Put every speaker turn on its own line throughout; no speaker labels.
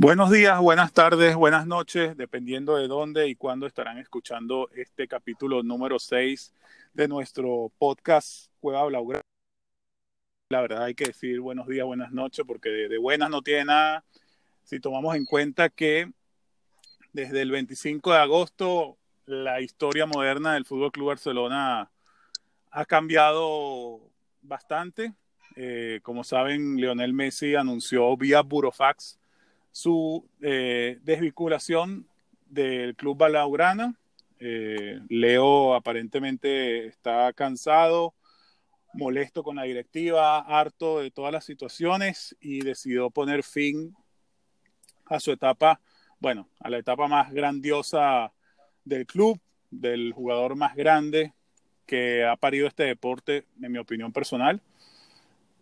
Buenos días, buenas tardes, buenas noches, dependiendo de dónde y cuándo estarán escuchando este capítulo número 6 de nuestro podcast Cueva Blaugrana. La verdad hay que decir buenos días, buenas noches, porque de, buenas no tiene nada. Si tomamos en cuenta que desde el 25 de agosto la historia moderna del Fútbol Club Barcelona ha cambiado bastante. Eh, como saben, Lionel Messi anunció vía Burofax su eh, desvinculación del club Balaugrana. Eh, Leo aparentemente está cansado, molesto con la directiva, harto de todas las situaciones y decidió poner fin a su etapa, bueno, a la etapa más grandiosa del club, del jugador más grande que ha parido este deporte, en mi opinión personal.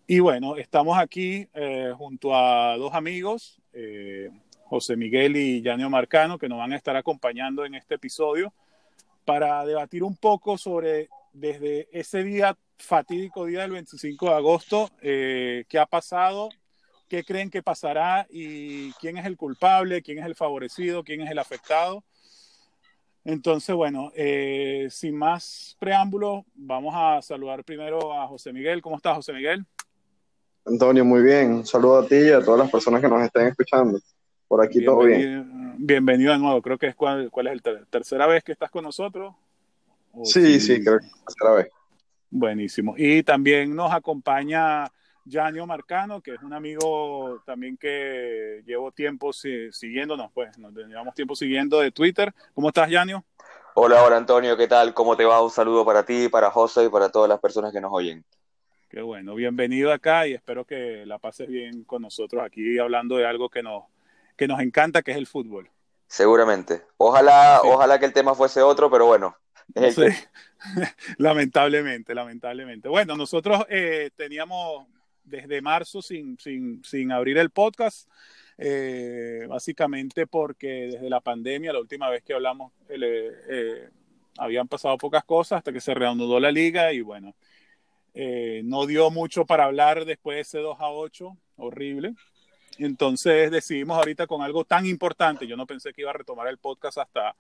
Y bueno, estamos aquí eh, junto a dos amigos, eh, José Miguel y Yanio Marcano, que nos van a estar acompañando en este episodio para debatir un poco sobre desde ese día fatídico, día del 25 de agosto, eh, qué ha pasado, qué creen que pasará y quién es el culpable, quién es el favorecido, quién es el afectado. Entonces, bueno, eh, sin más preámbulos, vamos a saludar primero a José Miguel. ¿Cómo estás, José Miguel?
Antonio, muy bien. Un saludo a ti y a todas las personas que nos estén escuchando. Por aquí
bienvenido,
todo bien.
Bienvenido de nuevo. Creo que es cuál, cuál es el ter tercera vez que estás con nosotros.
Sí, sí, sí, creo que es la tercera vez.
Buenísimo. Y también nos acompaña Janio Marcano, que es un amigo también que llevo tiempo siguiéndonos, pues nos llevamos tiempo siguiendo de Twitter. ¿Cómo estás, Janio?
Hola, hola Antonio, ¿qué tal? ¿Cómo te va? Un saludo para ti, para José y para todas las personas que nos oyen.
Qué bueno, bienvenido acá y espero que la pases bien con nosotros aquí hablando de algo que nos, que nos encanta, que es el fútbol.
Seguramente. Ojalá, sí. ojalá que el tema fuese otro, pero bueno.
Sí. lamentablemente, lamentablemente. Bueno, nosotros eh, teníamos desde marzo sin, sin, sin abrir el podcast, eh, básicamente porque desde la pandemia, la última vez que hablamos, eh, eh, habían pasado pocas cosas hasta que se reanudó la liga y bueno, eh, no dio mucho para hablar después de ese 2 a 8, horrible. Entonces decidimos ahorita con algo tan importante, yo no pensé que iba a retomar el podcast hasta,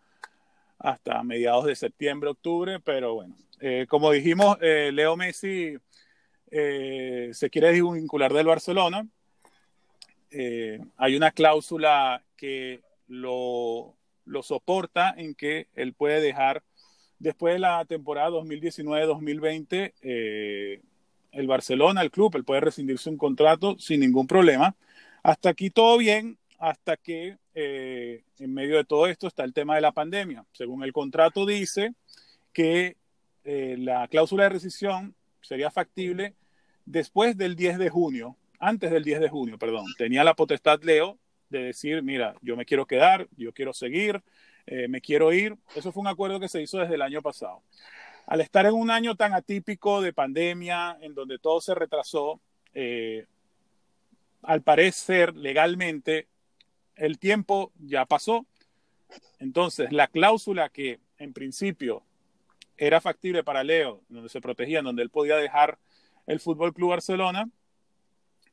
hasta mediados de septiembre, octubre, pero bueno, eh, como dijimos, Leo Messi eh, se quiere desvincular del Barcelona. Eh, hay una cláusula que lo, lo, soporta en que él puede dejar, después de la temporada 2019-2020, eh, el Barcelona, el club, él puede rescindirse un contrato sin ningún problema. Hasta aquí todo bien, hasta que eh, en medio de todo esto está el tema de la pandemia. Según el contrato dice que la cláusula de rescisión sería factible después del 10 de junio, antes del 10 de junio, perdón, tenía la potestad Leo de decir, mira, yo me quiero quedar, yo quiero seguir, eh, me quiero ir. Eso fue un acuerdo que se hizo desde el año pasado. Al estar en un año tan atípico de pandemia, en donde todo se retrasó, eh, al parecer legalmente el tiempo ya pasó. Entonces, la cláusula que en principio era factible para Leo, donde se protegía, donde él podía dejar el Fútbol Club Barcelona.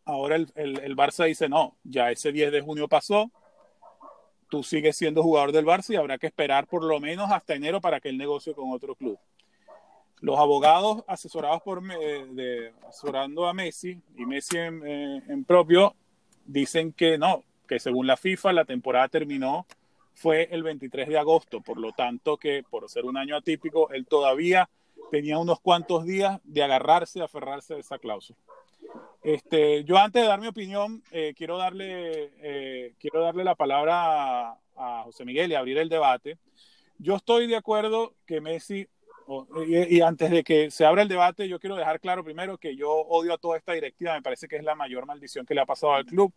Ahora el, el, el, Barça dice: No, ya ese 10 de junio pasó. Tú sigues siendo jugador del Barça y habrá que esperar por lo menos hasta enero para que él negocie con otro club. Los abogados asesorados por eh, de, asesorando a Messi y Messi en, eh, en propio dicen que no, que según la FIFA la temporada terminó fue el 23 de agosto, por lo tanto que por ser un año atípico, él todavía tenía unos cuantos días de agarrarse, aferrarse a esa cláusula. Este, yo antes de dar mi opinión, eh, quiero, darle, eh, quiero darle la palabra a, José Miguel y abrir el debate. Yo estoy de acuerdo que Messi, oh, y, y, antes de que se abra el debate, yo quiero dejar claro primero que yo odio a toda esta directiva, me parece que es la mayor maldición que le ha pasado al club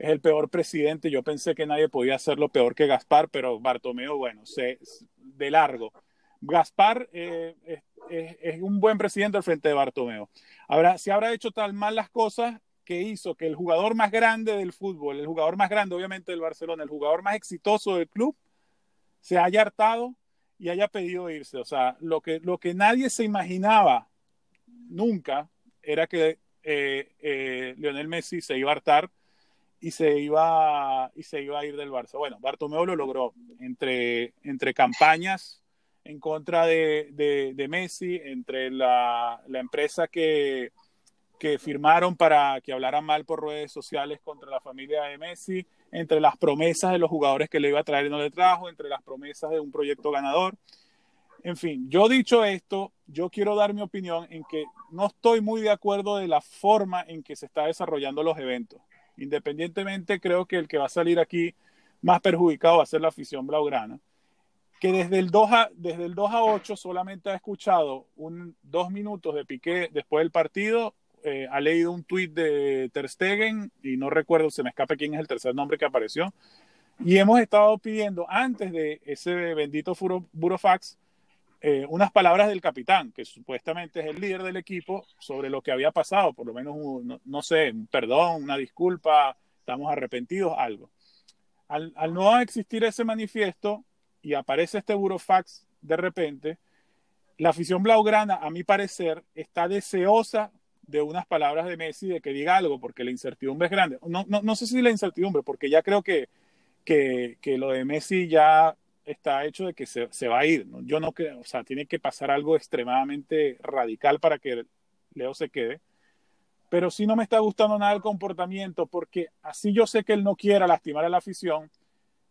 es el peor presidente. Yo pensé que nadie podía hacerlo peor que Gaspar, pero Bartomeo, bueno, se, de largo. Gaspar eh, es, un buen presidente al frente de Bartomeo. Ahora, si habrá hecho tan mal las cosas que hizo que el jugador más grande del fútbol, el jugador más grande obviamente del Barcelona, el jugador más exitoso del club, se haya hartado y haya pedido irse. O sea, lo que, lo que nadie se imaginaba nunca era que eh, eh, Lionel Messi se iba a hartar y se iba, y se iba a ir del Barça. Bueno, Bartomeu lo logró entre, entre campañas en contra de, de, Messi, entre la, la empresa que, que firmaron para que hablaran mal por redes sociales contra la familia de Messi, entre las promesas de los jugadores que le iba a traer y no le trajo, entre las promesas de un proyecto ganador. En fin, yo dicho esto, yo quiero dar mi opinión en que no estoy muy de acuerdo de la forma en que se está desarrollando los eventos. Independientemente, creo que el que va a salir aquí más perjudicado va a ser la afición blaugrana, que desde el 2 a, desde el 2 a 8 solamente ha escuchado un, dos minutos de Piqué después del partido, eh, ha leído un tuit de Ter Stegen y no recuerdo, se me escape quién es el tercer nombre que apareció, y hemos estado pidiendo antes de ese bendito Burofax eh, unas palabras del capitán, que supuestamente es el líder del equipo, sobre lo que había pasado, por lo menos, no, sé, un perdón, una disculpa, estamos arrepentidos, algo. Al, no existir ese manifiesto y aparece este burofax de repente, la afición blaugrana, a mi parecer, está deseosa de unas palabras de Messi de que diga algo, porque la incertidumbre es grande. No, no, no sé si la incertidumbre, porque ya creo que, que, que lo de Messi ya está hecho de que se, va a ir. Yo no creo, o sea, tiene que pasar algo extremadamente radical para que Leo se quede. Pero sí no me está gustando nada el comportamiento, porque así yo sé que él no quiera lastimar a la afición,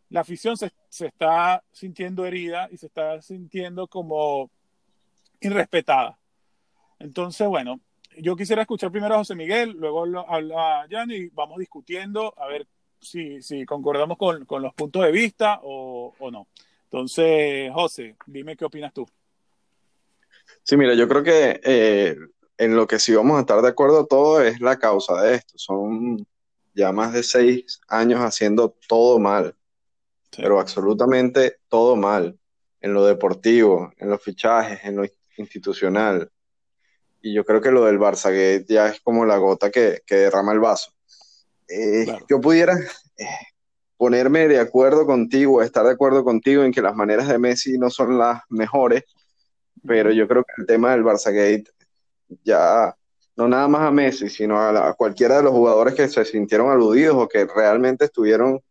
la afición se, se está sintiendo herida y se está sintiendo como irrespetada. Entonces, bueno, yo quisiera escuchar primero a José Miguel, luego a Jan y vamos discutiendo a ver si, si concordamos con, con, los puntos de vista o, o, no. Entonces, José, dime qué opinas tú.
Sí, mira, yo creo que eh, en lo que sí vamos a estar de acuerdo todo es la causa de esto. Son ya más de seis años haciendo todo mal, pero absolutamente todo mal, en lo deportivo, en los fichajes, en lo institucional. Y yo creo que lo del Barça ya es como la gota que, que derrama el vaso. Eh, yo pudiera eh, ponerme de acuerdo contigo, estar de acuerdo contigo en que las maneras de Messi no son las mejores, pero yo creo que el tema del Barça Gate ya no nada más a Messi, sino a, cualquiera de los jugadores que se sintieron aludidos o que realmente estuvieron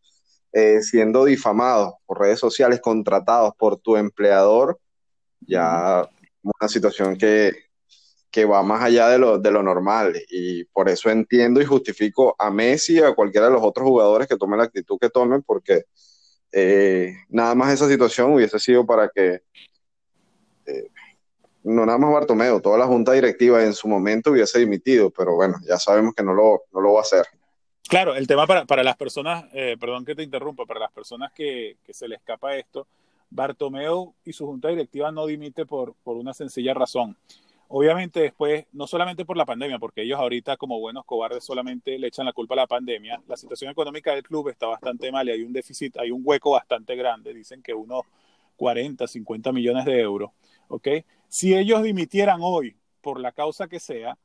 eh, siendo difamados por redes sociales, contratados por tu empleador, ya una situación que, que va más allá de lo, de lo normal. Y por eso entiendo y justifico a Messi y a cualquiera de los otros jugadores que tomen la actitud que tomen, porque eh, nada más esa situación hubiese sido para que, eh, no nada más Bartomeo, toda la junta directiva en su momento hubiese dimitido, pero bueno, ya sabemos que no lo, no lo va a hacer.
Claro, el tema para, para las personas, eh, perdón que te interrumpa, para las personas que, se le escapa esto, Bartomeu y su junta directiva no dimite por, por una sencilla razón Obviamente después, no solamente por la pandemia, porque ellos ahorita como buenos cobardes solamente le echan la culpa a la pandemia, la situación económica del club está bastante mal y hay un déficit, hay un hueco bastante grande, dicen que unos 40, 50 millones de euros, ¿ok? Si ellos dimitieran hoy por la causa que sea,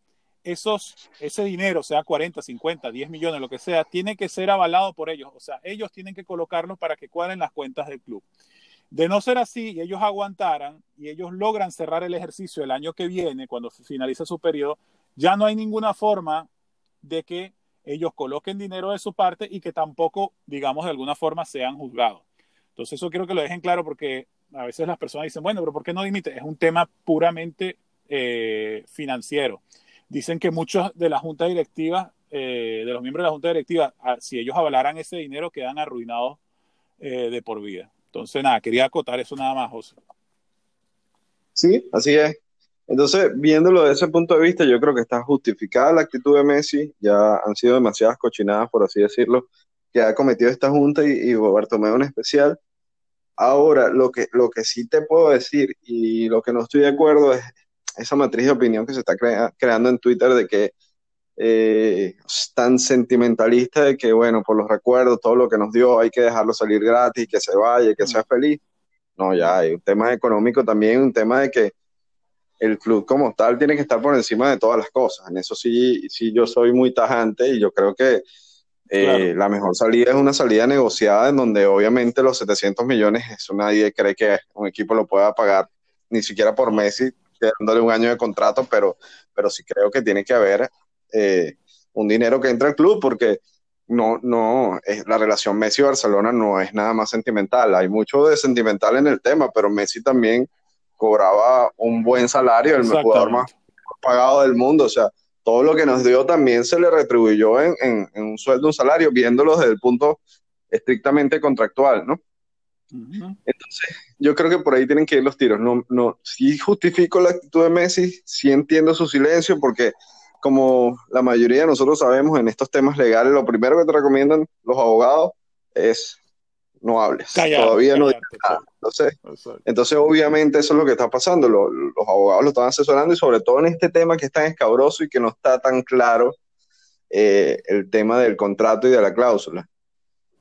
esos, ese dinero, sea 40, 50, 10 millones, lo que sea, tiene que ser avalado por ellos, o sea, ellos tienen que colocarlo para que cuadren las cuentas del club. De no ser así y ellos aguantaran y ellos logran cerrar el ejercicio el año que viene, cuando finalice su periodo, ya no hay ninguna forma de que ellos coloquen dinero de su parte y que tampoco, digamos, de alguna forma sean juzgados. Entonces eso quiero que lo dejen claro porque a veces las personas dicen, bueno, pero ¿por qué no dimite? Es un tema puramente eh, financiero. Dicen que muchos de la junta directiva, eh, de los miembros de la junta directiva, ah, si ellos avalaran ese dinero, quedan arruinados eh, de por vida. Entonces, nada, quería acotar eso nada más, José.
Sí, así es. Entonces, viéndolo desde ese punto de vista, yo creo que está justificada la actitud de Messi. Ya han sido demasiadas cochinadas, por así decirlo, que ha cometido esta junta y, y Bartomeu en especial. Ahora, lo que, lo que sí te puedo decir y lo que no estoy de acuerdo es esa matriz de opinión que se está creando en Twitter de que eh, tan sentimentalista de que, bueno, por los recuerdos, todo lo que nos dio, hay que dejarlo salir gratis, que se vaya, que sea feliz. No, ya hay un tema económico también, un tema de que el club como tal tiene que estar por encima de todas las cosas. En eso sí, sí yo soy muy tajante y yo creo que eh, la mejor salida es una salida negociada en donde obviamente los 700 millones, eso nadie cree que un equipo lo pueda pagar, ni siquiera por Messi, dándole un año de contrato, pero, pero sí creo que tiene que haber eh, un dinero que entra al club, porque no, no, es, la relación Messi-Barcelona no es nada más sentimental. Hay mucho de sentimental en el tema, pero Messi también cobraba un buen salario, el jugador más pagado del mundo. O sea, todo lo que nos dio también se le retribuyó en, en, un sueldo, un salario, viéndolo desde el punto estrictamente contractual, ¿no? Entonces, yo creo que por ahí tienen que ir los tiros. No, no, sí justifico la actitud de Messi, sí entiendo su silencio, porque como la mayoría de nosotros sabemos en estos temas legales, lo primero que te recomiendan los abogados es no hables. Todavía no Entonces, entonces, obviamente, eso es lo que está pasando. Los, abogados lo están asesorando y sobre todo en este tema que es tan escabroso y que no está tan claro eh, el tema del contrato y de la cláusula.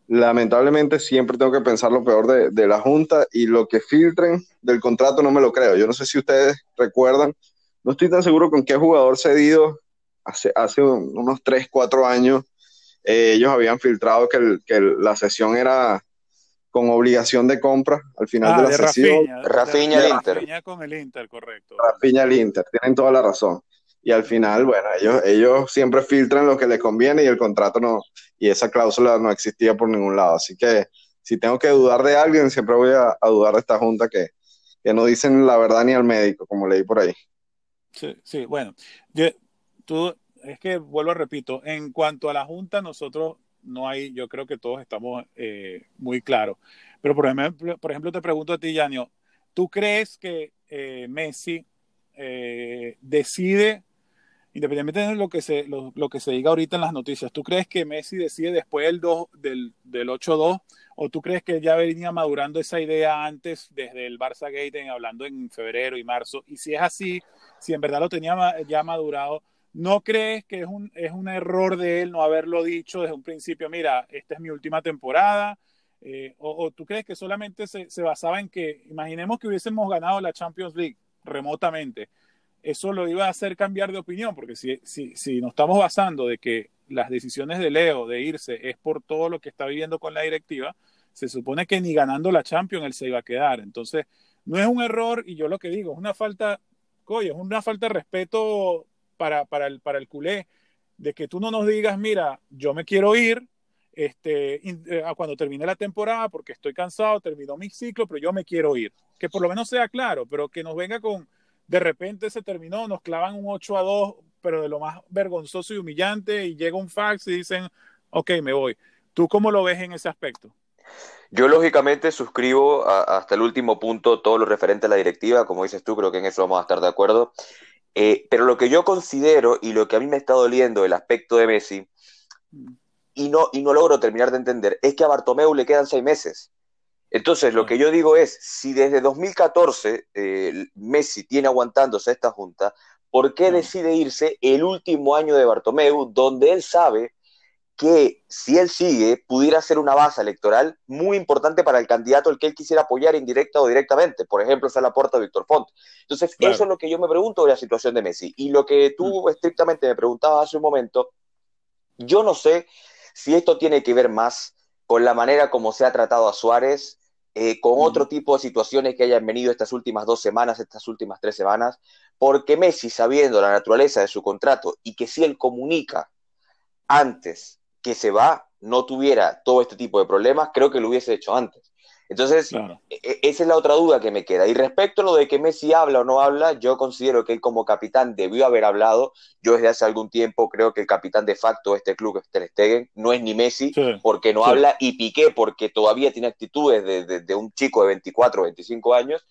Lamentablemente siempre tengo que pensar lo peor de, de la Junta y lo que filtren del contrato no me lo creo. Yo no sé si ustedes recuerdan, no estoy tan seguro con qué jugador cedido hace, hace unos 3, 4 años, eh, ellos habían filtrado que, que, la sesión era con obligación de compra al final ah, de la sesión.
Rafinha al Inter.
Rafinha con el Inter, correcto.
Rafinha al Inter, tienen toda la razón. Y al final, bueno, ellos, ellos siempre filtran lo que les conviene y el contrato no, y esa cláusula no existía por ningún lado. Así que si tengo que dudar de alguien, siempre voy a, dudar de esta junta que, que, no dicen la verdad ni al médico, como leí por ahí.
Sí, sí, bueno, yo, tú, es que vuelvo a repito, en cuanto a la Junta, nosotros no hay, yo creo que todos estamos eh, muy claros. Pero por ejemplo, por ejemplo, te pregunto a ti, Yanio, ¿tú crees que eh, Messi eh, decide, independientemente de lo que, se, lo, que se diga ahorita en las noticias, ¿tú crees que Messi decide después del, 2, del, del 8-2 o tú crees que ya venía madurando esa idea antes desde el Barça Gate, hablando en febrero y marzo? Y si es así, si en verdad lo tenía ya madurado, ¿No crees que es un, error de él no haberlo dicho desde un principio, mira, esta es mi última temporada? Eh, o, tú crees que solamente se, basaba en que, imaginemos que hubiésemos ganado la Champions League remotamente, eso lo iba a hacer cambiar de opinión, porque si, si, si nos estamos basando de que las decisiones de Leo de irse es por todo lo que está viviendo con la directiva, se supone que ni ganando la Champions él se iba a quedar. Entonces, no es un error, y yo lo que digo, es una falta, oye, es una falta de respeto para, para, el, para el culé, de que tú no nos digas, mira, yo me quiero ir este, eh, cuando termine la temporada porque estoy cansado, terminó mi ciclo, pero yo me quiero ir. Que por lo menos sea claro, pero que nos venga con, de repente se terminó, nos clavan un 8 a 2, pero de lo más vergonzoso y humillante, y llega un fax y dicen, ok, me voy. ¿Tú cómo lo ves en ese aspecto?
Yo lógicamente suscribo hasta el último punto todo lo referente a la directiva, como dices tú, creo que en eso vamos a estar de acuerdo. Eh, pero lo que yo considero y lo que a mí me está doliendo el aspecto de Messi, y no, y no logro terminar de entender, es que a Bartomeu le quedan seis meses. Entonces, lo que yo digo es, si desde 2014 eh, Messi tiene aguantándose esta junta, ¿por qué decide irse el último año de Bartomeu, donde él sabe que si él sigue, pudiera ser una base electoral muy importante para el candidato al que él quisiera apoyar indirecta o directamente. Por ejemplo, está la puerta de Víctor Font. Entonces, eso es lo que yo me pregunto de la situación de Messi. Y lo que tú mm. estrictamente me preguntabas hace un momento, yo no sé si esto tiene que ver más con la manera como se ha tratado a Suárez, eh, con otro tipo de situaciones que hayan venido estas últimas dos semanas, estas últimas tres semanas, porque Messi, sabiendo la naturaleza de su contrato y que si él comunica antes que se va no tuviera todo este tipo de problemas, creo que lo hubiese hecho antes. Entonces, e, e, esa es la otra duda que me queda. Y respecto a lo de que Messi habla o no habla, yo considero que él como capitán debió haber hablado. Yo desde hace algún tiempo creo que el capitán de facto de este club es Ter Stegen, no es ni Messi, porque no habla, y Piqué, porque todavía tiene actitudes de, un chico de 24 o 25 años.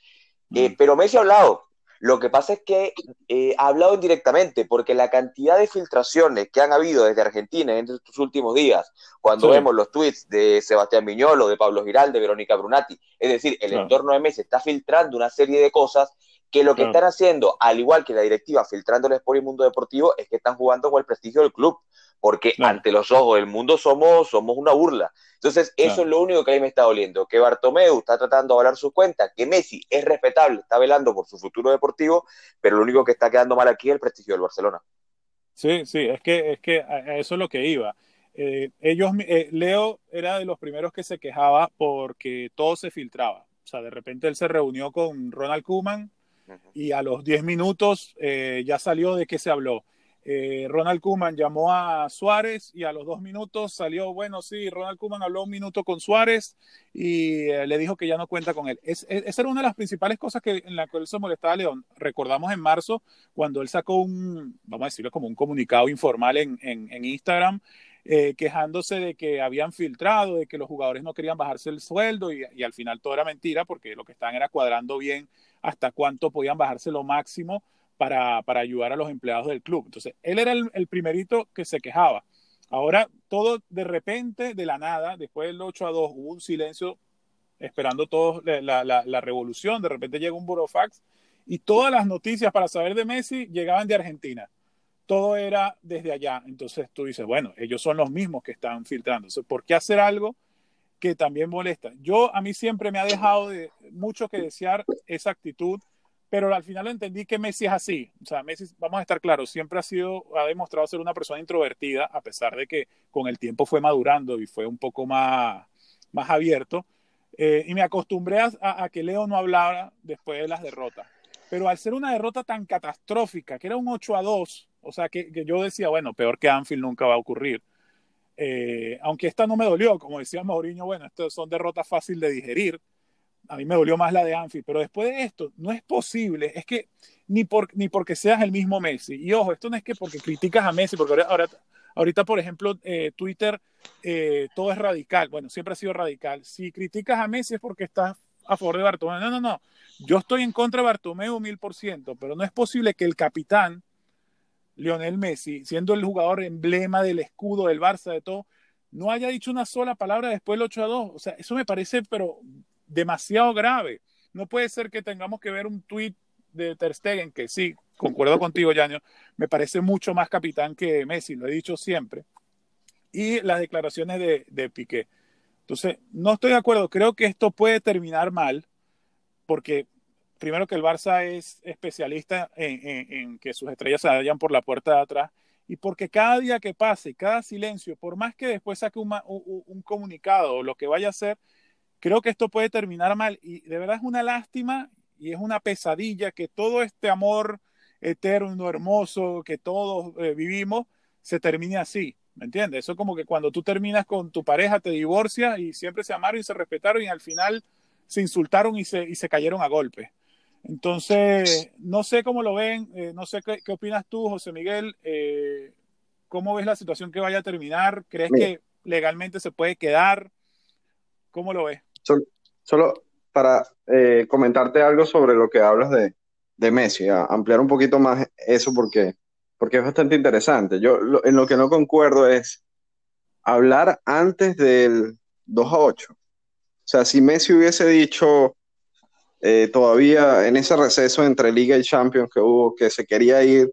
Eh, mm. pero Messi ha hablado, lo que pasa es que eh, ha hablado indirectamente, porque la cantidad de filtraciones que han habido desde Argentina en estos últimos días, cuando vemos los tweets de Sebastián Viñolo, de Pablo Giral, de Verónica Brunati, es decir, el entorno de Messi está filtrando una serie de cosas que lo que están haciendo, al igual que la directiva filtrándole por el mundo deportivo, es que están jugando con el prestigio del club porque ante los ojos del mundo somos, somos una burla. Entonces, eso es lo único que a mí me está doliendo, que Bartomeu está tratando de hablar sus cuentas, que Messi es respetable, está velando por su futuro deportivo, pero lo único que está quedando mal aquí es el prestigio del Barcelona.
Sí, sí, es que, es que eso es lo que iba. Eh, ellos, eh, Leo era de los primeros que se quejaba porque todo se filtraba. O sea, de repente él se reunió con Ronald Koeman y a los 10 minutos eh, ya salió de qué se habló eh, Ronald Kuman llamó a Suárez y a los dos minutos salió, bueno, sí, Ronald Kuman habló un minuto con Suárez y eh, le dijo que ya no cuenta con él. esa era una de las principales cosas que, en la él se molestaba a León. Recordamos en marzo cuando él sacó un, vamos a decirlo como un comunicado informal en, en, Instagram. Eh, quejándose de que habían filtrado, de que los jugadores no querían bajarse el sueldo y, y al final todo era mentira porque lo que estaban era cuadrando bien hasta cuánto podían bajarse lo máximo para, para ayudar a los empleados del club. Entonces, él era el, primerito que se quejaba. Ahora, todo de repente, de la nada, después del 8 a 2, hubo un silencio esperando todos la, la, la, revolución. De repente llega un burofax y todas las noticias para saber de Messi llegaban de Argentina. Todo era desde allá. Entonces tú dices, bueno, ellos son los mismos que están filtrando. Entonces, ¿por qué hacer algo que también molesta? Yo, a mí siempre me ha dejado de, mucho que desear esa actitud pero al final entendí que Messi es así. O sea, Messi, vamos a estar claros, siempre ha sido, ha demostrado ser una persona introvertida, a pesar de que con el tiempo fue madurando y fue un poco más, más abierto. Eh, y me acostumbré a, que Leo no hablara después de las derrotas. Pero al ser una derrota tan catastrófica, que era un 8 a 2, o sea, que, yo decía, bueno, peor que Anfield nunca va a ocurrir. Eh, aunque esta no me dolió, como decía Mourinho, bueno, estas son derrotas fáciles de digerir a mí me dolió más la de Anfield, pero después de esto, no es posible, es que ni, por, ni porque seas el mismo Messi, y ojo, esto no es que porque criticas a Messi, porque ahora, ahorita, por ejemplo, eh, Twitter, eh, todo es radical, bueno, siempre ha sido radical, si criticas a Messi es porque estás a favor de Bartomeu, no, no, no, yo estoy en contra de Bartomeu mil por ciento, pero no es posible que el capitán, Lionel Messi, siendo el jugador emblema del escudo del Barça, de todo, no haya dicho una sola palabra después del 8 a 2. O sea, eso me parece, pero demasiado grave. No puede ser que tengamos que ver un tuit de Ter Stegen, que sí, concuerdo contigo, Yaño, me parece mucho más capitán que Messi, lo he dicho siempre. Y las declaraciones de, de Piqué. Entonces, no estoy de acuerdo, creo que esto puede terminar mal, porque primero que el Barça es especialista en, que sus estrellas se vayan por la puerta de atrás, y porque cada día que pase, cada silencio, por más que después saque un, un comunicado o lo que vaya a hacer, creo que esto puede terminar mal y de verdad es una lástima y es una pesadilla que todo este amor eterno, hermoso que todos eh, vivimos se termine así. ¿Me entiendes? Eso es como que cuando tú terminas con tu pareja, te divorcias y siempre se amaron y se respetaron y al final se insultaron y se, y se cayeron a golpe. Entonces, no sé cómo lo ven, eh, no sé qué, opinas tú, José Miguel. Eh, ¿Cómo ves la situación que vaya a terminar? ¿Crees que legalmente se puede quedar? ¿Cómo lo ves?
Solo, para eh, comentarte algo sobre lo que hablas de, de Messi, ampliar un poquito más eso porque, porque es bastante interesante. Yo en lo que no concuerdo es hablar antes del 2 a 8. O sea, si Messi hubiese dicho eh, todavía en ese receso entre Liga y Champions que hubo, que se quería ir,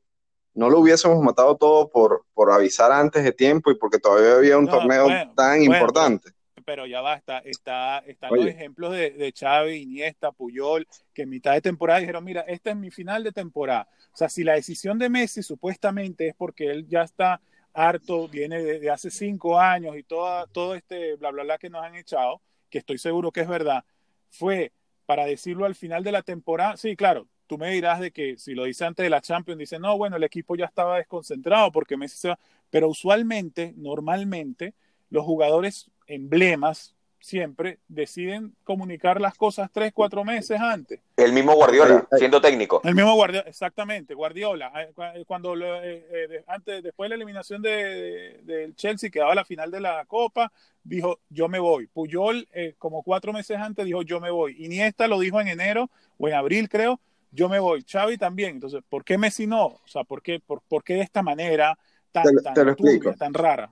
no lo hubiésemos matado todo por, por avisar antes de tiempo y porque todavía había un torneo tan importante
pero ya basta. Está, están los ejemplos de, de Xavi, Iniesta, Puyol, que en mitad de temporada dijeron, mira, esta es mi final de temporada. O sea, si la decisión de Messi supuestamente es porque él ya está harto, viene de, hace cinco años y toda, todo este bla, bla, bla que nos han echado, que estoy seguro que es verdad, fue para decirlo al final de la temporada. Sí, claro, tú me dirás de que si lo dice antes de la Champions, dice, no, bueno, el equipo ya estaba desconcentrado porque Messi se va. Pero usualmente, normalmente, los jugadores emblemas siempre deciden comunicar las cosas tres, cuatro meses antes.
El mismo Guardiola, siendo técnico.
El mismo Guardiola, exactamente, Guardiola. Eh, eh, cuando eh, antes, después de la eliminación del de, Chelsea, que daba la final de la Copa, dijo yo me voy. Puyol, como cuatro meses antes, dijo yo me voy. Iniesta lo dijo en enero o en abril, creo, yo me voy. Xavi también. Entonces, ¿por qué Messi no? O sea, ¿por qué, por, qué de esta manera tan, tan, tan rara?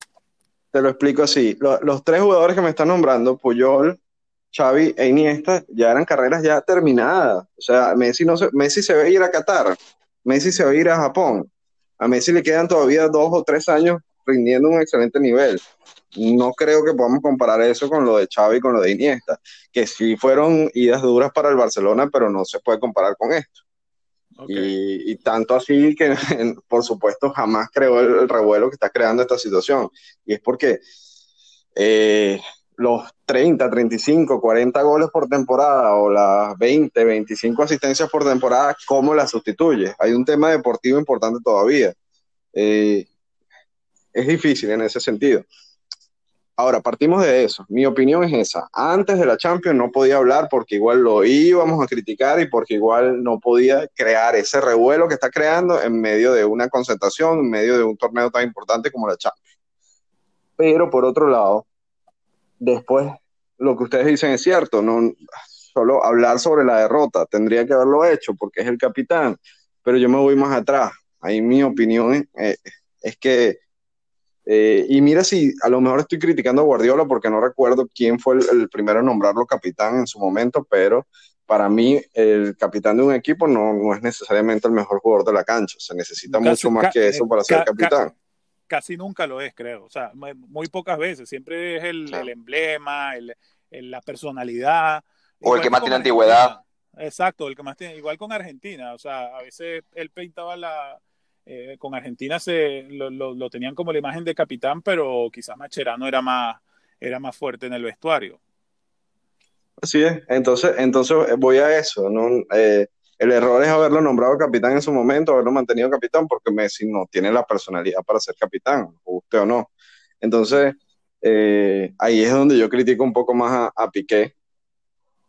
Te lo explico así. Los, tres jugadores que me están nombrando, Puyol, Xavi e Iniesta, ya eran carreras ya terminadas. O sea, Messi, no se, Messi se va a ir a Qatar, Messi se va a ir a Japón. A Messi le quedan todavía dos o tres años rindiendo un excelente nivel. No creo que podamos comparar eso con lo de Xavi y con lo de Iniesta, que sí fueron idas duras para el Barcelona, pero no se puede comparar con esto. Y, tanto así que, por supuesto, jamás creó el, revuelo que está creando esta situación. Y es porque eh, los 30, 35, 40 goles por temporada o las 20, 25 asistencias por temporada, ¿cómo las sustituye? Hay un tema deportivo importante todavía. Eh, es difícil en ese sentido. Ahora, partimos de eso. Mi opinión es esa. Antes de la Champions no podía hablar porque igual lo íbamos a criticar y porque igual no podía crear ese revuelo que está creando en medio de una concentración, en medio de un torneo tan importante como la Champions. Pero por otro lado, después lo que ustedes dicen es cierto, no solo hablar sobre la derrota, tendría que haberlo hecho porque es el capitán, pero yo me voy más atrás. Ahí mi opinión es, es que eh, y mira si a lo mejor estoy criticando a Guardiola porque no recuerdo quién fue el, primero en nombrarlo capitán en su momento, pero para mí el capitán de un equipo no, no es necesariamente el mejor jugador de la cancha. Se necesita mucho más que eso para ser capitán.
Casi nunca lo es, creo. O sea, muy pocas veces. Siempre es el, emblema, el, la personalidad.
O el que más tiene antigüedad.
Exacto, el que más tiene. Igual con Argentina. O sea, a veces él pintaba la, eh, con Argentina se lo, tenían como la imagen de capitán, pero quizás Macherano era más, era más fuerte en el vestuario.
Así es, entonces, entonces eh, voy a eso. Eh, el error es haberlo nombrado capitán en su momento, haberlo mantenido capitán, porque Messi no tiene la personalidad para ser capitán, usted o no. Entonces, ahí es donde yo critico un poco más a, a Piqué,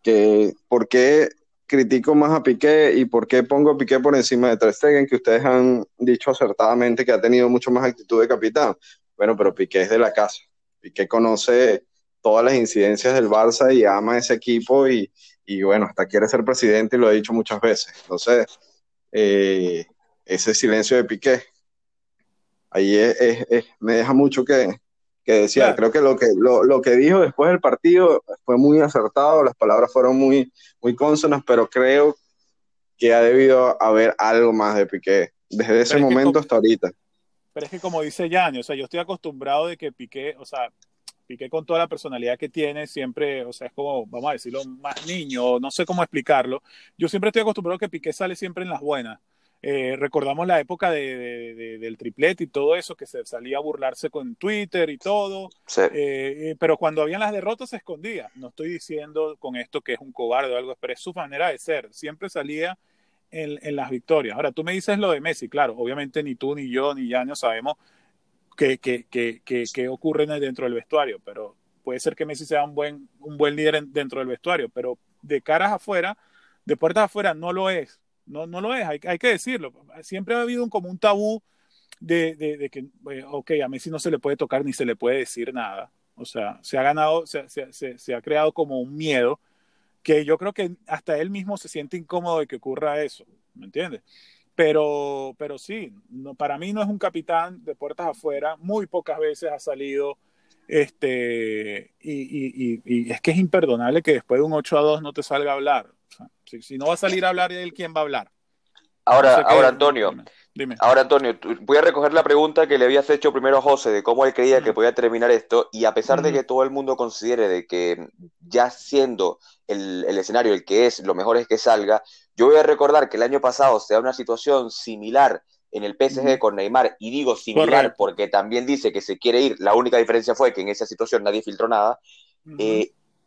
que por qué critico más a Piqué y por qué pongo a Piqué por encima de Ter Stegen, que ustedes han dicho acertadamente que ha tenido mucho más actitud de capitán. Bueno, pero Piqué es de la casa. Piqué conoce todas las incidencias del Barça y ama ese equipo y, y bueno, hasta quiere ser presidente y lo ha dicho muchas veces. Entonces, eh, ese silencio de Piqué, ahí me deja mucho que, que decía. Creo que lo que, lo, que dijo después del partido fue muy acertado, las palabras fueron muy, muy consonas, pero creo que ha debido haber algo más de Piqué desde ese momento hasta ahorita.
Pero es que como dice Yanni, o sea, yo estoy acostumbrado de que Piqué, o sea, Piqué con toda la personalidad que tiene, siempre, o sea, es como, vamos a decirlo, más niño, no sé cómo explicarlo. Yo siempre estoy acostumbrado a que Piqué sale siempre en las buenas. Eh, recordamos la época de, del triplete y todo eso, que se salía a burlarse con Twitter y todo. Eh, pero cuando habían las derrotas se escondía. No estoy diciendo con esto que es un cobarde o algo, pero es su manera de ser. Siempre salía en, en las victorias. Ahora, tú me dices lo de Messi, claro, obviamente ni tú, ni yo, ni no sabemos qué, qué, qué, qué, ocurre dentro del vestuario, pero puede ser que Messi sea un buen, un buen líder dentro del vestuario, pero de caras afuera, de puertas afuera, no lo es no, no lo es, hay, hay que decirlo. Siempre ha habido un, como un tabú de, de, que, eh, ok, a Messi no se le puede tocar ni se le puede decir nada. O sea, se ha ganado, se, ha creado como un miedo que yo creo que hasta él mismo se siente incómodo de que ocurra eso, ¿me entiendes? Pero, pero sí, no, para mí no es un capitán de puertas afuera, muy pocas veces ha salido, este, y, y, y, es que es imperdonable que después de un 8 a 2 no te salga a hablar. Si, no va a salir a hablar él, ¿quién va a hablar?
Ahora, ahora Antonio, dime. Ahora, Antonio, voy a recoger la pregunta que le habías hecho primero a José de cómo él creía que podía terminar esto, y a pesar de que todo el mundo considere de que ya siendo el, escenario el que es, lo mejor es que salga, yo voy a recordar que el año pasado se da una situación similar en el PSG con Neymar, y digo similar porque también dice que se quiere ir, la única diferencia fue que en esa situación nadie filtró nada,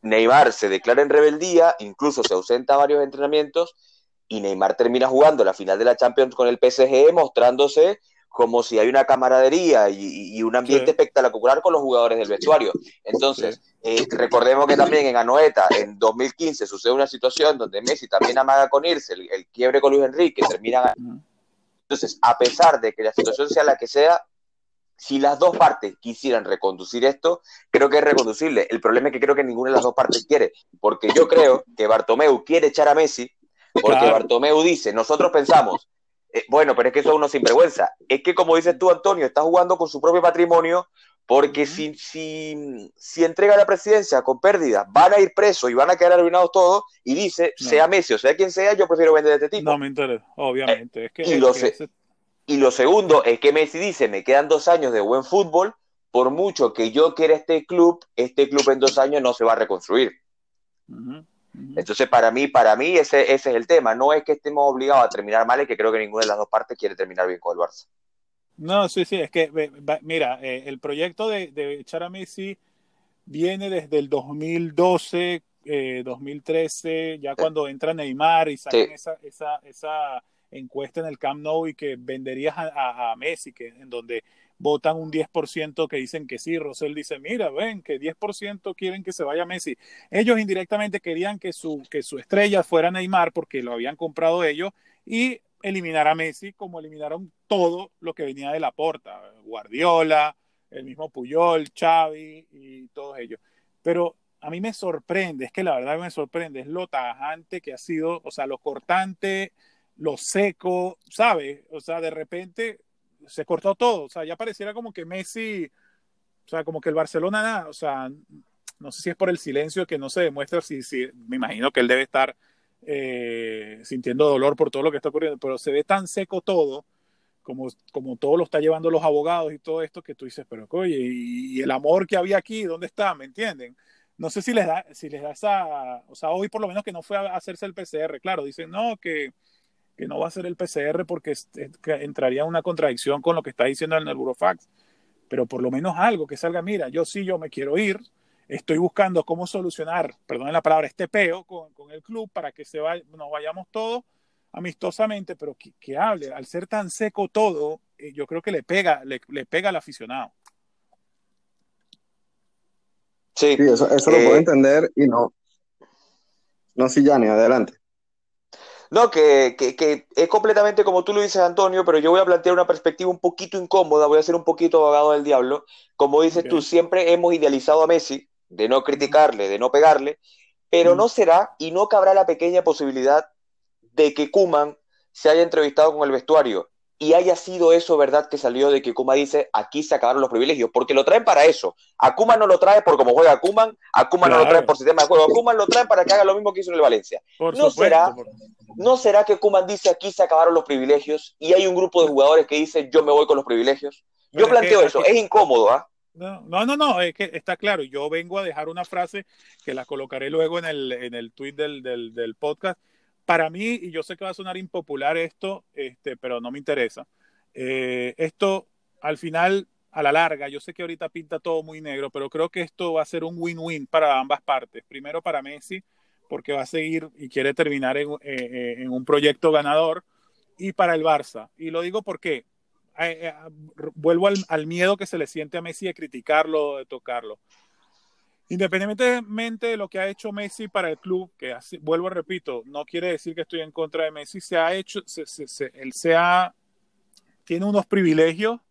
Neymar se declara en rebeldía, incluso se ausenta a varios entrenamientos y Neymar termina jugando la final de la Champions con el PSG mostrándose como si hay una camaradería y, un ambiente espectacular con los jugadores del vestuario. Entonces, eh, recordemos que también en Anoeta, en 2015, sucede una situación donde Messi también amaga con irse, el, el quiebre con Luis Enrique, termina... Entonces, a pesar de que la situación sea la que sea, si las dos partes quisieran reconducir esto, creo que es reconducible. El problema es que creo que ninguna de las dos partes quiere, porque yo creo que Bartomeu quiere echar a Messi, porque Bartomeu dice, nosotros pensamos, eh, bueno, pero es que eso es uno sinvergüenza. Es que como dices tú, Antonio, está jugando con su propio patrimonio, porque si, si, si, entrega la presidencia con pérdidas, van a ir presos y van a quedar arruinados todos, y dice, sea Messi o sea quien sea, yo prefiero vender a este tipo.
No me interesa, obviamente. es que,
y lo sé. Y lo segundo es que Messi dice, me quedan dos años de buen fútbol, por mucho que yo quiera este club, este club en dos años no se va a reconstruir. Entonces, para mí, para mí ese, ese es el tema. No es que estemos obligados a terminar mal, es que creo que ninguna de las dos partes quiere terminar bien con el Barça.
No, sí, sí, es que, mira, eh, el proyecto de, echar a Messi viene desde el 2012, 2013, eh, ya cuando entra Neymar y esa, esa, esa encuesta en el Camp Nou y que venderías a, Messi, que en donde votan un 10% que dicen que sí, Rosell dice, mira, ven, que 10% quieren que se vaya Messi. Ellos indirectamente querían que su, que su estrella fuera Neymar porque lo habían comprado ellos y eliminar a Messi como eliminaron todo lo que venía de la porta, Guardiola, el mismo Puyol, Xavi y todos ellos. Pero a mí me sorprende, es que la verdad me sorprende, es lo tajante que ha sido, o sea, lo cortante, lo seco, ¿sabes? O sea, de repente se cortó todo, o sea, ya pareciera como que Messi, o sea, como que el Barcelona, o sea, no sé si es por el silencio que no se demuestra, si, si me imagino que él debe estar eh, sintiendo dolor por todo lo que está ocurriendo, pero se ve tan seco todo, como, como todo lo está llevando los abogados y todo esto, que tú dices, pero oye, y, el amor que había aquí, ¿dónde está? ¿Me entienden? No sé si les da, si les da esa, o sea, hoy por lo menos que no fue a hacerse el PCR, claro, dicen, no, que, que no va a ser el PCR porque entraría en una contradicción con lo que está diciendo el Neurofax, pero por lo menos algo que salga, mira, yo sí, yo me quiero ir, estoy buscando cómo solucionar, perdón la palabra, este peo con, con el club para que se vaya, nos vayamos todos amistosamente, pero que, hable, al ser tan seco todo, eh, yo creo que le pega, le, pega al aficionado.
Sí, eso, eso lo puedo eh, entender y no. No, sí, Yanni, adelante.
No, que, que, es completamente como tú lo dices, Antonio, pero yo voy a plantear una perspectiva un poquito incómoda, voy a ser un poquito abogado del diablo. Como dices tú, siempre hemos idealizado a Messi, de no criticarle, de no pegarle, pero no será y no cabrá la pequeña posibilidad de que Kuman se haya entrevistado con el vestuario y haya sido eso verdad que salió de que Kuman dice aquí se acabaron los privilegios, porque lo traen para eso. A Kuman no lo trae por cómo juega Kuman, a Kuman no lo trae por sistema de juego, a Kuman lo traen para que haga lo mismo que hizo en el Valencia. no, será, ¿No será que Kuman dice aquí se acabaron los privilegios y hay un grupo de jugadores que dice yo me voy con los privilegios? Yo planteo eso, es incómodo, ¿ah?
No, no, no, es que está claro. Yo vengo a dejar una frase que la colocaré luego en el, en el tweet del, del, del podcast, para mí, y yo sé que va a sonar impopular esto, este, pero no me interesa, eh, esto al final, a la larga, yo sé que ahorita pinta todo muy negro, pero creo que esto va a ser un win-win para ambas partes. Primero para Messi, porque va a seguir y quiere terminar en, eh, eh, un proyecto ganador, y para el Barça. Y lo digo porque vuelvo al, al, miedo que se le siente a Messi de criticarlo, de tocarlo. Independientemente de lo que ha hecho Messi para el club, que vuelvo a repito, no quiere decir que estoy en contra de Messi, se ha hecho, él se ha, tiene unos privilegios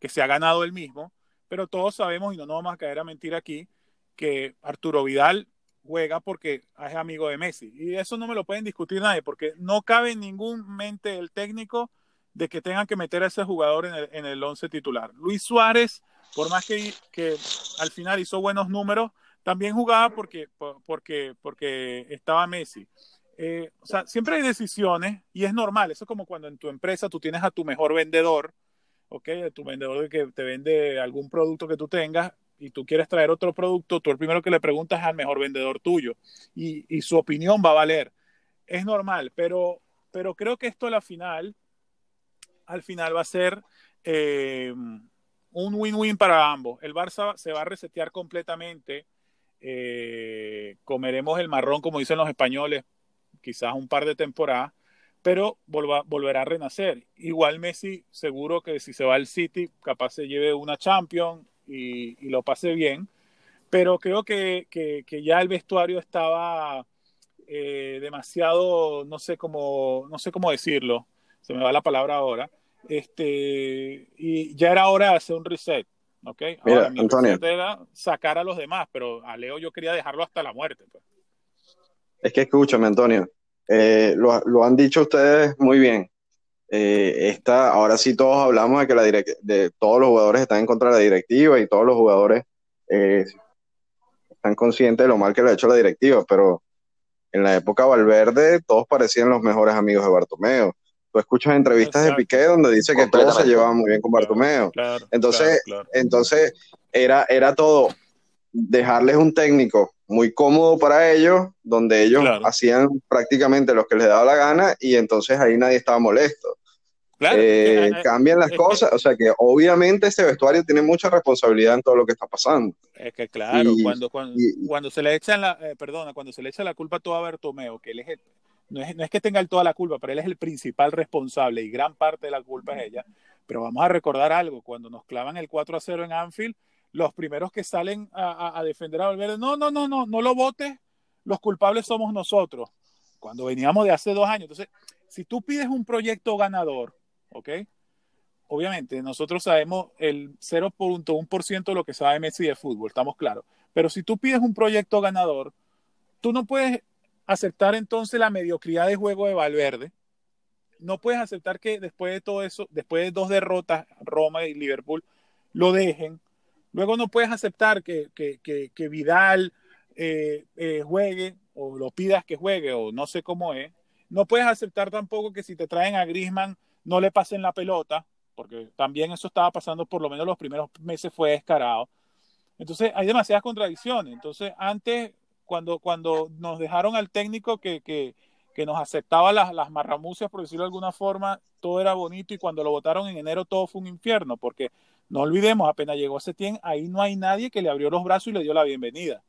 que se ha ganado él mismo, pero todos sabemos, y no nos vamos a caer a mentir aquí, que Arturo Vidal juega porque es amigo de Messi. Y eso no me lo pueden discutir nadie, porque no cabe en ningún mente el técnico de que tengan que meter a ese jugador en el, en el once titular. Luis Suárez, por más que, que al final hizo buenos números, también jugaba porque, porque, porque estaba Messi. Eh, o sea, siempre hay decisiones y es normal. Eso es como cuando en tu empresa tú tienes a tu mejor vendedor, ¿ok? A tu vendedor que te vende algún producto que tú tengas y tú quieres traer otro producto, tú el primero que le preguntas es al mejor vendedor tuyo y, y su opinión va a valer. Es normal, pero, pero creo que esto final, al final va a ser eh, un win-win para ambos. El Barça se va a resetear completamente eh, comeremos el marrón, como dicen los españoles, quizás un par de temporadas, pero volverá a renacer. Igual Messi, seguro que si se va al City, capaz se lleve una Champions y, lo pase bien, pero creo que, ya el vestuario estaba eh, demasiado, no sé cómo, no sé cómo decirlo, se me va la palabra ahora, este, y ya era hora de hacer un reset. ¿ok? Ahora, mi Antonio. era sacar a los demás, pero a Leo yo quería dejarlo hasta la muerte. Pues.
Es que escúchame, Antonio, eh, lo, han dicho ustedes muy bien. Eh, esta, ahora sí todos hablamos de que la de todos los jugadores están en contra de la directiva y todos los jugadores eh, están conscientes de lo mal que le ha hecho la directiva, pero en la época Valverde todos parecían los mejores amigos de Bartomeo tú escuchas entrevistas de Piqué donde dice que todos se llevaban muy bien con Bartomeo. entonces, entonces era, era todo dejarles un técnico muy cómodo para ellos, donde ellos hacían prácticamente lo que les daba la gana y entonces ahí nadie estaba molesto. Eh, eh, cambian las cosas, o sea que obviamente este vestuario tiene mucha responsabilidad en todo lo que está pasando.
Es que claro, cuando, cuando, se le echa la, eh, perdona, cuando se le echa la culpa a todo a Bartomeo, que él es no es, no es que tenga toda la culpa, pero él es el principal responsable y gran parte de la culpa es ella. Pero vamos a recordar algo, cuando nos clavan el 4 a 0 en Anfield, los primeros que salen a, a, defender a Valverde, no, no, no, no, no lo votes, los culpables somos nosotros, cuando veníamos de hace dos años. Entonces, si tú pides un proyecto ganador, ¿ok? Obviamente, nosotros sabemos el 0.1% de lo que sabe Messi de fútbol, estamos claros. Pero si tú pides un proyecto ganador, tú no puedes aceptar entonces la mediocridad de juego de Valverde. No puedes aceptar que después de todo eso, después de dos derrotas, Roma y Liverpool, lo dejen. Luego no puedes aceptar que, que, que, que Vidal eh, eh, juegue o lo pidas que juegue o no sé cómo es. No puedes aceptar tampoco que si te traen a Grisman no le pasen la pelota, porque también eso estaba pasando por lo menos los primeros meses fue descarado. Entonces hay demasiadas contradicciones. Entonces antes cuando, cuando nos dejaron al técnico que, que, que nos aceptaba las, las marramucias, por decirlo de alguna forma, todo era bonito y cuando lo votaron en enero todo fue un infierno, porque no olvidemos, apenas llegó Setién, ahí no hay nadie que le abrió los brazos y le dio la bienvenida.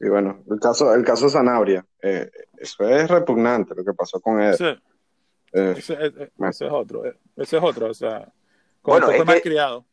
Y bueno, el caso, el caso de Sanabria, eh, eso es repugnante lo que pasó con él.
Sí.
Eh,
ese, ese- ese es otro, eh, ese es otro, o sea,
Bueno,
fue mal
que-
criado.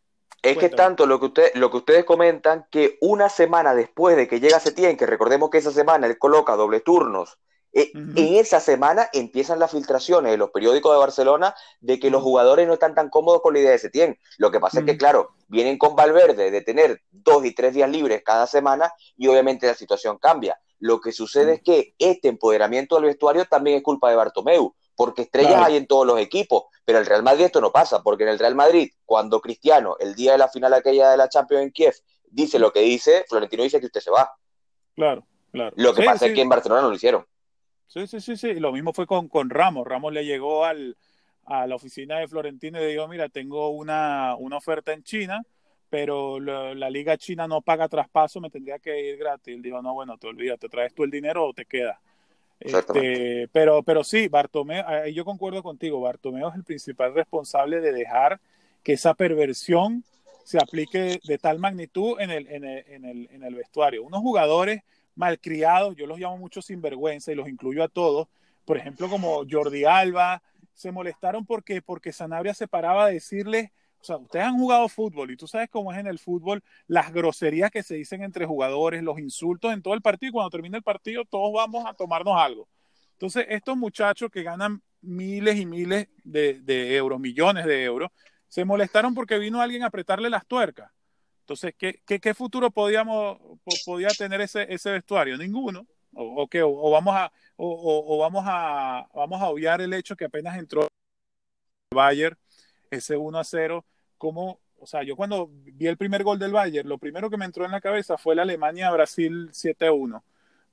Es que tanto lo que, usted, lo que ustedes comentan que una semana después de que llega Setién, que recordemos que esa semana él coloca doble turnos, eh,
Ujú.
en esa semana empiezan las filtraciones de los periódicos de Barcelona de que los
Ujú.
jugadores no están tan cómodos con la idea de Setién. Lo que pasa es que,
Ujú.
claro, vienen con Valverde de tener dos y tres días libres cada semana y obviamente la situación cambia. Lo que sucede es que este empoderamiento del vestuario también es culpa de Bartomeu, porque estrellas
Claro.
hay en todos los equipos, pero en el Real Madrid esto no pasa, porque en el Real Madrid, cuando Cristiano, el día de la final aquella de la Champions en Kiev, dice lo que dice, Florentino dice que usted se va.
Claro, claro.
Lo que
Sí,
pasa
sí.
es que en Barcelona no lo hicieron.
Sí, sí, sí, sí. Y Lo mismo fue con, con Ramos. Ramos le llegó al, a la oficina de Florentino y le dijo, mira, tengo una, una oferta en China, pero la, la liga china no paga traspaso, me tendría que ir gratis. Él dijo, no, bueno, te olvidas, te traes tú el dinero o te quedas. Este, pero, pero sí, Bartomeu, ahí yo concuerdo contigo, Bartomeu es el principal responsable de dejar que esa perversión se aplique de tal magnitud en el, en el, en el, en el vestuario. Unos jugadores malcriados, yo los llamo mucho sinvergüenza y los incluyo a todos, por ejemplo, como Jordi Alba, se molestaron porque, porque Sanabria se paraba a decirles, o sea, ustedes han jugado fútbol y tú sabes cómo es en el fútbol, las groserías que se dicen entre jugadores, los insultos en todo el partido, y cuando termina el partido todos vamos a tomarnos algo. Entonces, estos muchachos que ganan miles y miles de, de euros, millones de euros, se molestaron porque vino alguien a apretarle las tuercas. Entonces, ¿qué, qué, qué futuro podíamos, po- podía tener ese, ese vestuario? Ninguno. ¿O, o qué? O, o vamos a, o, o- vamos a vamos a obviar el hecho que apenas entró Bayern ese 1 a 0, como, o sea, yo cuando vi el primer gol del Bayern, lo primero que me entró en la cabeza fue la Alemania-Brasil 7 a 1.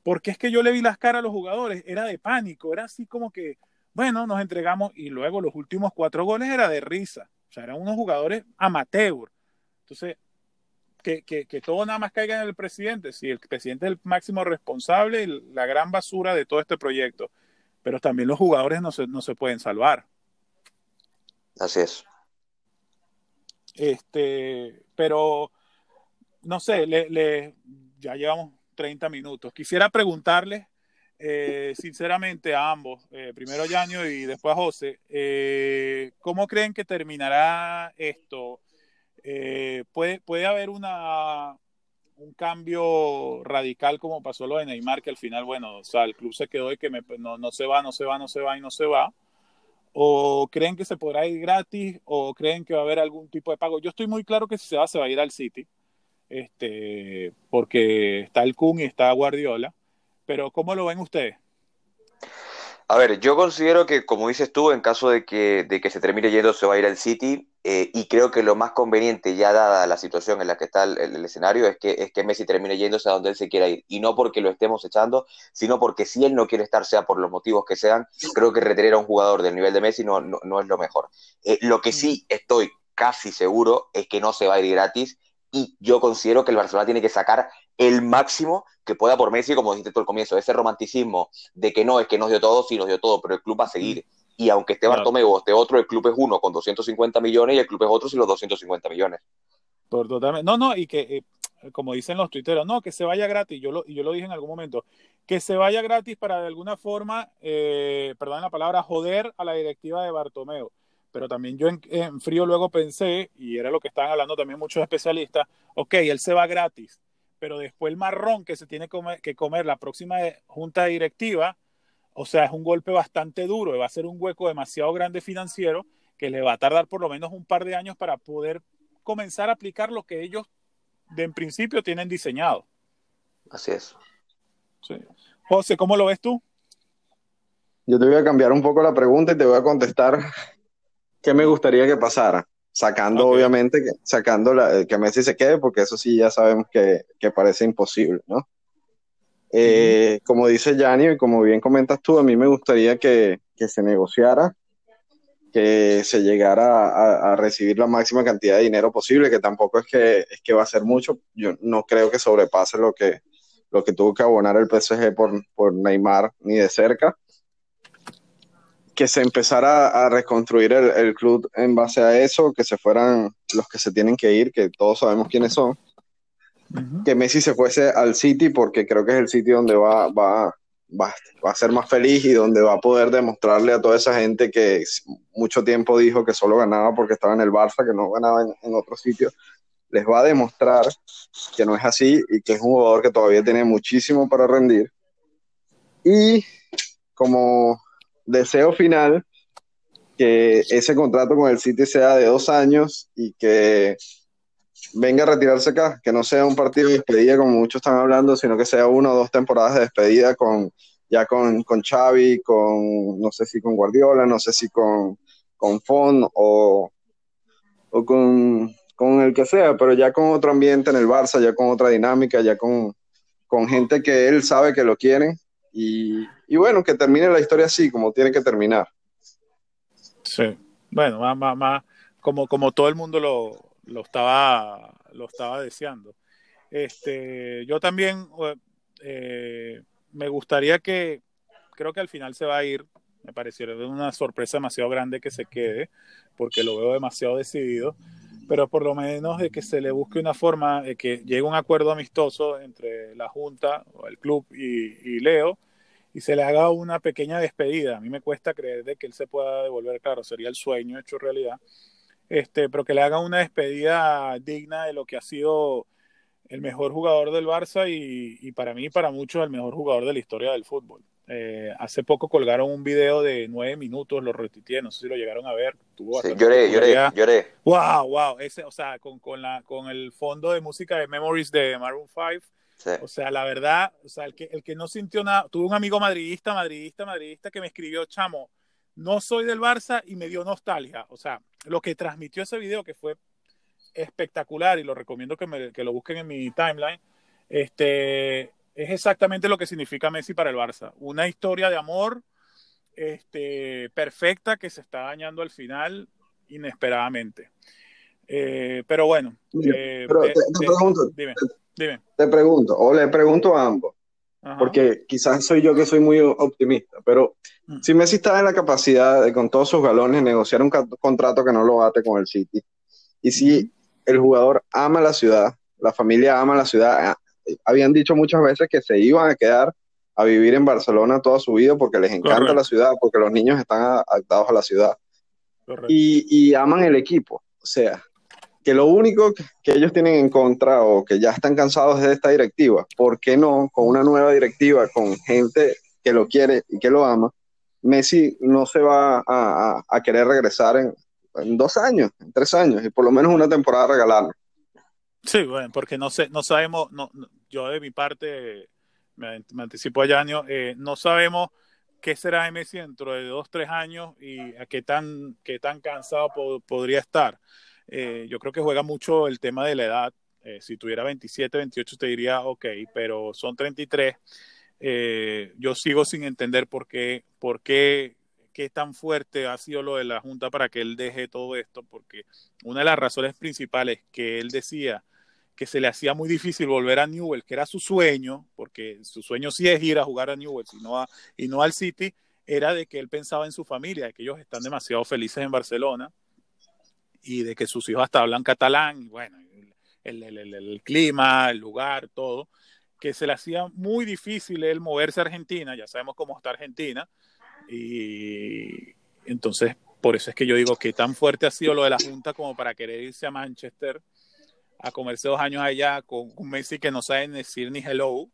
Porque es que yo le vi las caras a los jugadores, era de pánico, era así como que, bueno, nos entregamos y luego los últimos cuatro goles era de risa. O sea, eran unos jugadores amateur. Entonces, que, que, que todo nada más caiga en el presidente. Si el presidente es el máximo responsable y la gran basura de todo este proyecto. Pero también los jugadores no se, no se pueden salvar.
Así es.
Este, pero no sé, le, le- ya llevamos 30 minutos. Quisiera preguntarles, eh, sinceramente, a ambos, eh, primero a Yaño y después a José, eh, ¿cómo creen que terminará esto? Eh, ¿puede, ¿Puede haber una, un cambio radical como pasó lo de Neymar, que al final, bueno, o sea, el club se quedó y que me- no, no se va, no se va, no se va y no se va? ¿O creen que se podrá ir gratis? ¿O creen que va a haber algún tipo de pago? Yo estoy muy claro que si se va, se va a ir al City, este, porque está el Kun y está Guardiola. Pero ¿cómo lo ven ustedes?
A ver, yo considero que, como dices tú, en caso de que, de que se termine yendo, se va a ir al City, eh, y creo que lo más conveniente, ya dada la situación en la que está el, el escenario, es que, es que Messi termine yéndose a donde él se quiera ir. Y no porque lo estemos echando, sino porque si él no quiere estar, sea por los motivos que sean, creo que retener a un jugador del nivel de Messi no, no, no es lo mejor. Eh, lo que sí estoy casi seguro es que no se va a ir gratis, y yo considero que el Barcelona tiene que sacar el máximo que pueda por Messi, como dijiste tú al comienzo, ese romanticismo de que no, es que nos dio todo, sí nos dio todo, pero el club va a seguir. Y aunque esté. Bartomeu o esté otro, el club es uno con 250 millones y el club es otro sin los 250 millones.
Por totalmente. No, no, y que, eh, como dicen los tuiteros, no, que se vaya gratis, yo lo, yo lo dije en algún momento, que se vaya gratis para de alguna forma, eh, perdón la palabra, joder a la directiva de Bartomeo. Pero también yo en, frío luego pensé, y era lo que estaban hablando también muchos especialistas, ok, él se va gratis, pero después el marrón que se tiene que comer la próxima junta directiva, o sea, es un golpe bastante duro, va a ser un hueco demasiado grande financiero que le va a tardar por lo menos un par de años para poder comenzar a aplicar lo que ellos de en principio tienen diseñado.
Así es.
José, ¿cómo lo ves tú?
Yo te voy a cambiar un poco la pregunta y te voy a contestar qué me gustaría que pasara. Sacando, obviamente, que, sacando la, que Messi se quede, porque eso sí ya sabemos que, parece imposible, ¿no? Eh, como dice Yanni y como bien comentas tú, a mí me gustaría que, que se negociara que se llegara a, recibir la máxima cantidad de dinero posible, que tampoco es que, es que va a ser mucho. Yo no creo que sobrepase lo que, lo que tuvo que abonar el PSG por, por Neymar ni de cerca. Que se empezara a reconstruir el, club en base a eso, que se fueran los que se tienen que ir, que todos sabemos quiénes son. Que Messi se fuese al City, porque creo que es el sitio donde va, va, va, a ser más feliz y donde va a poder demostrarle a toda esa gente que mucho tiempo dijo que solo ganaba porque estaba en el Barça, que no ganaba en, en otro sitio, les va a demostrar que no es así y que es un jugador que todavía tiene muchísimo para rendir. Y como deseo final, que ese contrato con el City sea de dos años y que venga a retirarse acá, que no sea un partido de despedida como muchos están hablando, sino que sea una o dos temporadas de despedida con ya con, con Xavi, con no sé si con Guardiola, no sé si con, con Fon o, o con, con, el que sea, pero ya con otro ambiente en el Barça, ya con otra dinámica, ya con, con gente que él sabe que lo quiere y, y bueno, que termine la historia así, como tiene que terminar.
Sí, bueno, más, más, más como, como todo el mundo lo, lo estaba, lo estaba deseando. Este, yo también eh, me gustaría que, creo que al final se va a ir, me pareció una sorpresa demasiado grande que se quede, porque lo veo demasiado decidido, pero por lo menos de que se le busque una forma de que llegue un acuerdo amistoso entre la Junta o el club y, Leo y se le haga una pequeña despedida. A mí me cuesta creer de que él se pueda devolver, claro, sería el sueño hecho realidad, este, pero que le hagan una despedida digna de lo que ha sido el mejor jugador del Barça y, para mí y para muchos el mejor jugador de la historia del fútbol. Eh, hace poco colgaron un video de nueve minutos, lo retitié, no sé si lo llegaron a ver.
Tuvo lloré, lloré, lloré.
Wow, wow, ese, o sea, con, con, la, con el fondo de música de Memories de Maroon 5. O sea, la verdad, o sea, el que, el que no sintió nada, tuve un amigo madridista, madridista, madridista que me escribió, chamo, no soy del Barça y me dio nostalgia. O sea, lo que transmitió ese video, que fue espectacular y lo recomiendo que, me, que lo busquen en mi timeline, este, es exactamente lo que significa Messi para el Barça. Una historia de amor este, perfecta que se está dañando al final inesperadamente. Eh, pero bueno.
Eh, te, pregunto, dime, dime. Te pregunto, o le pregunto a ambos porque quizás soy yo que soy muy optimista, pero mm. si Messi está en la capacidad de con todos sus galones negociar un contrato que no lo bate con el City, y si el jugador ama la ciudad, la familia ama la ciudad, ah, habían dicho muchas veces que se iban a quedar a vivir en Barcelona toda su vida porque les encanta la ciudad, porque los niños están adaptados a la ciudad. Y, y aman el equipo, o sea, que lo único que ellos tienen en contra o que ya están cansados de esta directiva, ¿por qué no con una nueva directiva, con gente que lo quiere y que lo ama, Messi no se va a, querer regresar en, dos años, en tres años, y por lo menos una temporada regalarlo?
Sí, bueno, porque no sé, no sabemos, no, yo de mi parte, me, anticipo a Yanio, eh, no sabemos qué será de Messi dentro de dos, tres años y a qué tan, qué tan cansado podría estar. Eh, yo creo que juega mucho el tema de la edad. Eh, si tuviera 27, 28 te diría, ok, pero son 33. Eh, yo sigo sin entender por qué, por qué, qué tan fuerte ha sido lo de la Junta para que él deje todo esto, porque una de las razones principales que él decía que se le hacía muy difícil volver a Newell, que era su sueño, porque su sueño sí es ir a jugar a Newell y no, y no al City, era de que él pensaba en su familia, de que ellos están demasiado felices en Barcelona y de que sus hijos hasta hablan catalán, bueno, el, clima, el lugar, todo, que se le hacía muy difícil el moverse a Argentina, ya sabemos cómo está Argentina, y entonces por eso es que yo digo que tan fuerte ha sido lo de la Junta como para querer irse a Manchester a comerse dos años allá con un Messi que no sabe decir ni hello.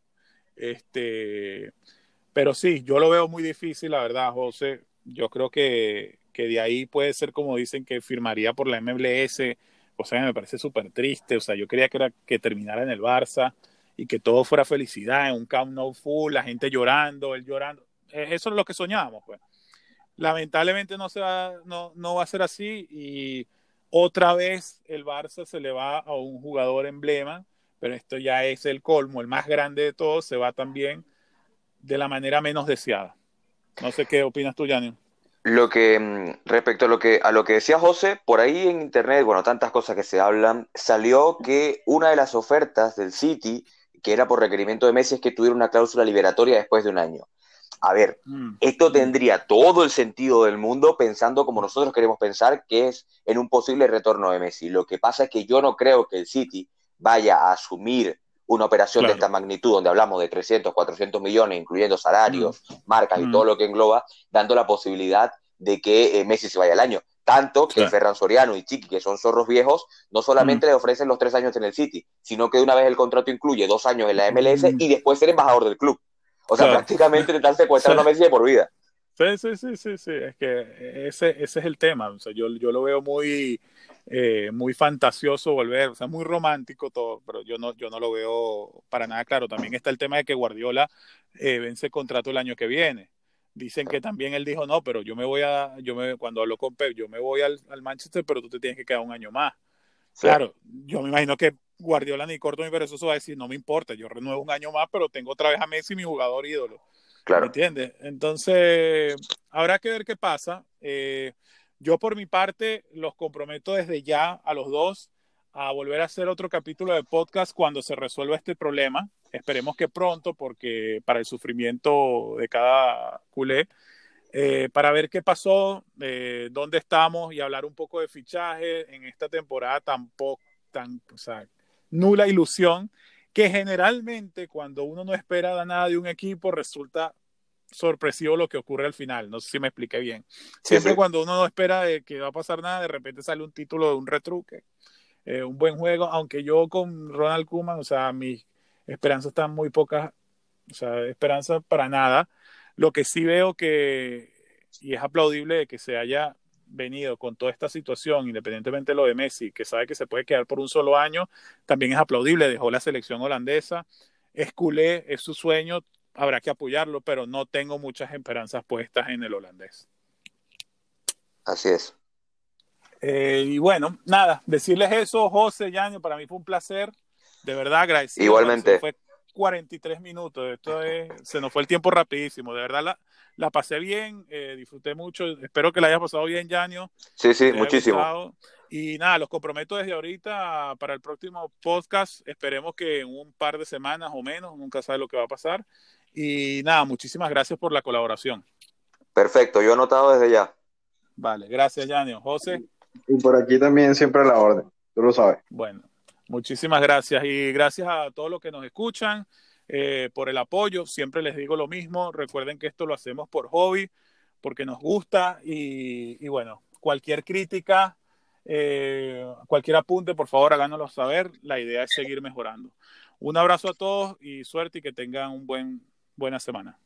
Este, pero sí, yo lo veo muy difícil, la verdad, José. Yo creo que, que de ahí puede ser como dicen que firmaría por la MLS, o sea, me parece súper triste. O sea, yo quería que, era, que terminara en el Barça y que todo fuera felicidad, en un Camp Nou full, la gente llorando, él llorando. Eh, eso es lo que soñábamos, pues. Lamentablemente no, se va, no, no va a ser así y otra vez el Barça se le va a un jugador emblema, pero esto ya es el colmo, el más grande de todos, se va también de la manera menos deseada. No sé qué opinas tú, Janio.
Lo que, mm, respecto a lo que, a lo que decía José, por ahí en internet, bueno, tantas cosas que se hablan, salió que una de las ofertas del City, que era por requerimiento de Messi, es que tuviera una cláusula liberatoria después de un año. A ver, mm. esto tendría todo el sentido del mundo pensando como nosotros queremos pensar, que es en un posible retorno de Messi. Lo que pasa es que yo no creo que el City vaya a asumir una operación de esta magnitud, donde hablamos de 300, 400 millones, incluyendo salarios, mm. marcas y mm. todo lo que engloba, dando la posibilidad de que eh, Messi se vaya al año. Tanto que Ferran Soriano y Chiqui, que son zorros viejos, no solamente le ofrecen los tres años en el City, sino que una vez el contrato incluye dos años en la MLS y después ser embajador del club. O sea, prácticamente te están secuestrando a Messi de por vida.
Sí, sí, sí, sí, sí, es que ese, ese es el tema. O sea, yo, yo lo veo muy, eh, muy fantasioso volver, o sea, muy romántico todo, pero yo no, yo no lo veo para nada claro. También está el tema de que Guardiola eh, vence contrato el año que viene. Dicen que también él dijo, no, pero yo me voy a, yo me, cuando hablo con Pep, yo me voy al, al Manchester, pero tú te tienes que quedar un año más. Claro, yo me imagino que Guardiola ni corto ni perezoso va a decir, no me importa, yo renuevo un año más, pero tengo otra vez a Messi, mi jugador ídolo. Claro. ¿Me entiendes? Entonces, habrá que ver qué pasa. Eh, yo por mi parte los comprometo desde ya a los dos a volver a hacer otro capítulo de podcast cuando se resuelva este problema. Esperemos que pronto, porque para el sufrimiento de cada culé, eh, para ver qué pasó, eh, dónde estamos y hablar un poco de fichaje en esta temporada tampoco tan, o sea, nula ilusión, que generalmente cuando uno no espera nada de un equipo resulta sorpresivo lo que ocurre al final. No sé si me expliqué bien. Siempre cuando uno no espera que va a pasar nada, de repente sale un título de un retruque, eh, un buen juego, aunque yo con Ronald Koeman, o sea, mis esperanzas están muy pocas, o sea, esperanzas para nada. Lo que sí veo que, y es aplaudible de que se haya venido con toda esta situación, independientemente de lo de Messi, que sabe que se puede quedar por un solo año, también es aplaudible, dejó la selección holandesa, es culé, es su sueño, habrá que apoyarlo, pero no tengo muchas esperanzas puestas en el holandés.
Así es.
Eh, y bueno, nada, decirles eso, José, Yaño, para mí fue un placer, de verdad agradecido.
Igualmente.
Fue 43 minutos, esto es, se nos fue el tiempo rapidísimo, de verdad la, la pasé bien, eh, disfruté mucho, espero que la hayas pasado bien, Yanio.
Sí, sí, muchísimo.
Y nada, los comprometo desde ahorita para el próximo podcast, esperemos que en un par de semanas o menos, nunca sabe lo que va a pasar. Y nada, muchísimas gracias por la colaboración.
Perfecto, yo he anotado desde ya.
Vale, gracias, Yanio. José.
Y por aquí también siempre a la orden, tú lo sabes.
Bueno, muchísimas gracias y gracias a todos los que nos escuchan. Eh, por el apoyo. Siempre les digo lo mismo. Recuerden que esto lo hacemos por hobby, porque nos gusta y, bueno, cualquier crítica, eh, cualquier apunte, por favor háganoslo saber. La idea es seguir mejorando. Un abrazo a todos y suerte y que tengan un buen buena semana.